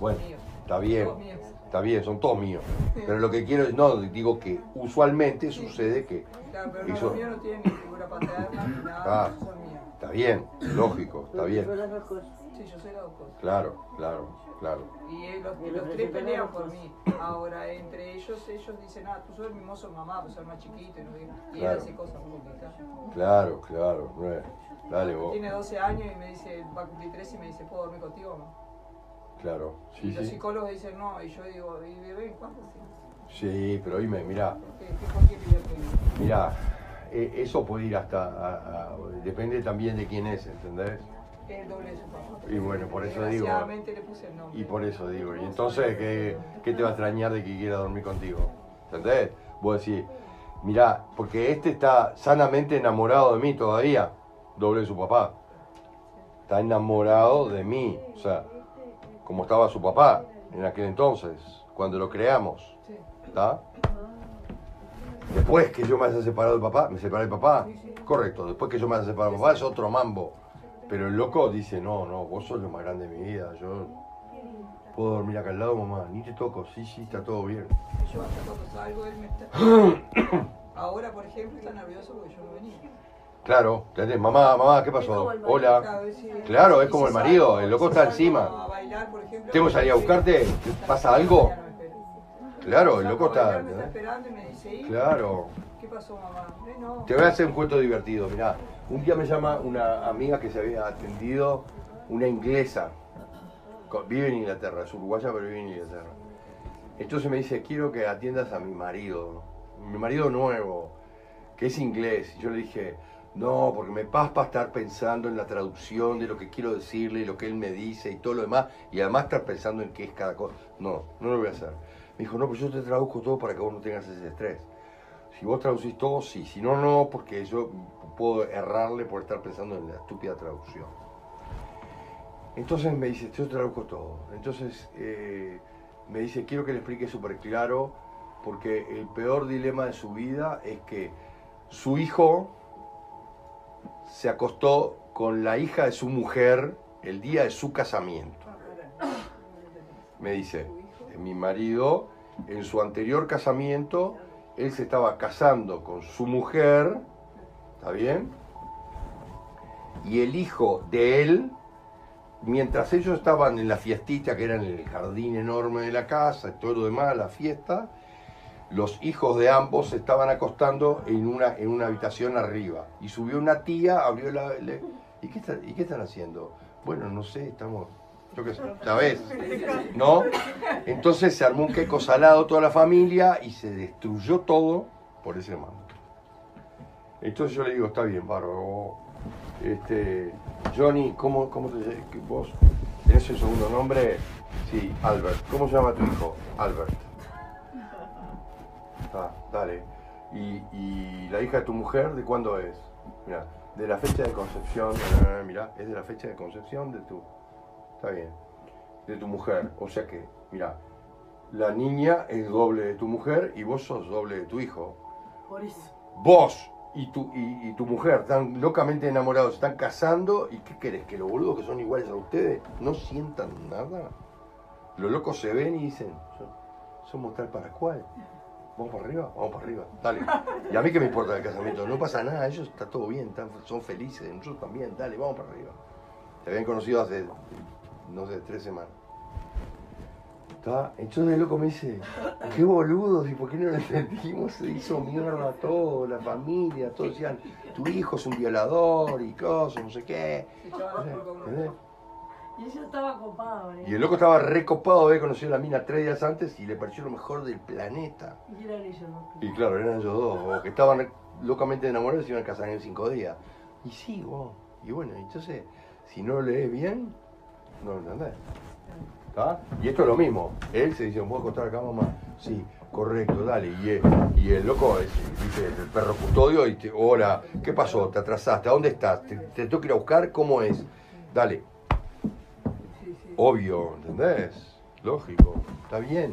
Bueno, está bien, está bien, son todos míos. Pero lo que quiero es, no, digo que usualmente sucede que Claro, pero Eso- los míos no tienen ni figura paterna ni nada, Ah. son míos. está bien, lógico, está bien. Sí, yo soy las dos cosas. Claro, claro, claro. Y los, y los tres pelean por mí. Ahora, entre ellos, ellos dicen, ah, tú sos el mimoso mamá, pues sos más chiquito. Y, no qué. y Claro. él hace cosas muy complicadas. Claro, claro. no es- Dale vos. Tiene 12 años y me dice, va a cumplir 13 y me dice, ¿puedo dormir contigo o Claro, y sí, los sí. psicólogos dicen no, y yo digo, ¿y bebé cuánto sí? Sí, pero oíme, mirá, ¿Qué, qué, por qué pidió que- mirá, eh, eso puede ir hasta, a- a- depende también de quién es, ¿entendés? El doble de su papá. Y bueno, por eso digo- le puse el nombre. Y por eso digo, y entonces, ¿qué, qué te va a extrañar de que quiera dormir contigo? ¿Entendés? Vos decís, mirá, porque este está sanamente enamorado de mí todavía, doble de su papá. Está enamorado de mí, o sea, como estaba su papá en aquel entonces, cuando lo creamos. ¿está? Después que yo me haya separado del papá, me separé del papá, correcto, después que yo me haya separado del papá es otro mambo. Pero el loco dice, no, no, vos sos lo más grande de mi vida, yo puedo dormir acá al lado, mamá, ni te toco, sí, sí, está todo bien. Yo hasta cuando salgo, él me está... Ahora, por ejemplo, está nervioso porque yo no venía. Claro. Mamá, mamá, ¿qué pasó? Hola. Claro, sí. Claro, es como el marido, el loco está encima. Bailar, por ejemplo, ¿Tengo que salir a buscarte? ¿Te pasa algo? Claro, el loco está... Claro. ¿Qué pasó, mamá? Eh, no. Te voy a hacer un cuento divertido, mirá. Un día me llama una amiga que se había atendido, una inglesa. Vive en Inglaterra, es uruguaya, pero vive en Inglaterra. Entonces me dice, quiero que atiendas a mi marido, mi marido nuevo, que es inglés. Y yo le dije, no, porque me paspa estar pensando en la traducción de lo que quiero decirle, y lo que él me dice y todo lo demás, y además estar pensando en qué es cada cosa. No, no lo voy a hacer. Me dijo, no, pues yo te traduzco todo para que vos no tengas ese estrés. Si vos traducís todo, sí. Si no, no, porque yo puedo errarle por estar pensando en la estúpida traducción. Entonces me dice, yo traduzco todo. Entonces eh, me dice, quiero que le explique súper claro, porque el peor dilema de su vida es que su hijo se acostó con la hija de su mujer el día de su casamiento. Me dice, mi marido en su anterior casamiento, él se estaba casando con su mujer, ¿está bien? Y el hijo de él, mientras ellos estaban en la fiestita, que era en el jardín enorme de la casa, y todo lo demás, la fiesta, los hijos de ambos se estaban acostando en una, en una habitación arriba. Y subió una tía, abrió la... le- ¿y, qué ¿Y qué están haciendo? Bueno, no sé, estamos... Yo qué sé, ¿sabes? ¿No? Entonces se armó un queco salado toda la familia y se destruyó todo por ese mando. Entonces yo le digo, está bien, bárbaro. Este, Johnny, ¿cómo, cómo te? ¿Vos tenés el segundo nombre? Sí, Albert. ¿Cómo se llama tu hijo? Albert. Ah, dale. ¿Y, y la hija de tu mujer de cuándo es? Mira, de la fecha de concepción. eh, mira, es de la fecha de concepción de tu. Está bien. De tu mujer. O sea que, mira, la niña es doble de tu mujer y vos sos doble de tu hijo. Por eso. Vos y tu, y, y tu mujer están locamente enamorados, están casando. ¿Y qué querés? ¿Que los boludos que son iguales a ustedes no sientan nada? Los locos se ven y dicen, "So- somos tal para cual. Vamos para arriba, vamos para arriba, dale. Y a mí qué me importa el casamiento, no pasa nada, ellos está todo bien, están- son felices, nosotros también, dale, vamos para arriba. Se habían conocido hace, no sé, tres semanas. ¿Está? Entonces el loco me dice, qué boludos, ¿y por qué no lo entendimos? Se hizo mierda todo, la familia, todos decían, tu hijo es un violador y cosas, no sé qué. Y ella estaba copada, ¿eh? Y el loco estaba recopado, había conocido a la mina tres días antes y le pareció lo mejor del planeta. Y eran ellos, ¿no? Y claro, eran ellos dos, o que estaban locamente enamorados y se iban a casar en cinco días. Y sí, vos. Y bueno, entonces, si no lo lees bien, no lo entendés. ¿Está? Y esto es lo mismo. Él se dice, ¿puedo acostar acá, mamá? Sí, correcto, dale. Y, el- y el loco, es, dice, el perro custodio, y te, hola, ¿qué pasó? ¿Te atrasaste? ¿A dónde estás? ¿Te, te tengo que ir a buscar? ¿Cómo es? Dale. Obvio, ¿entendés? Lógico. Está bien.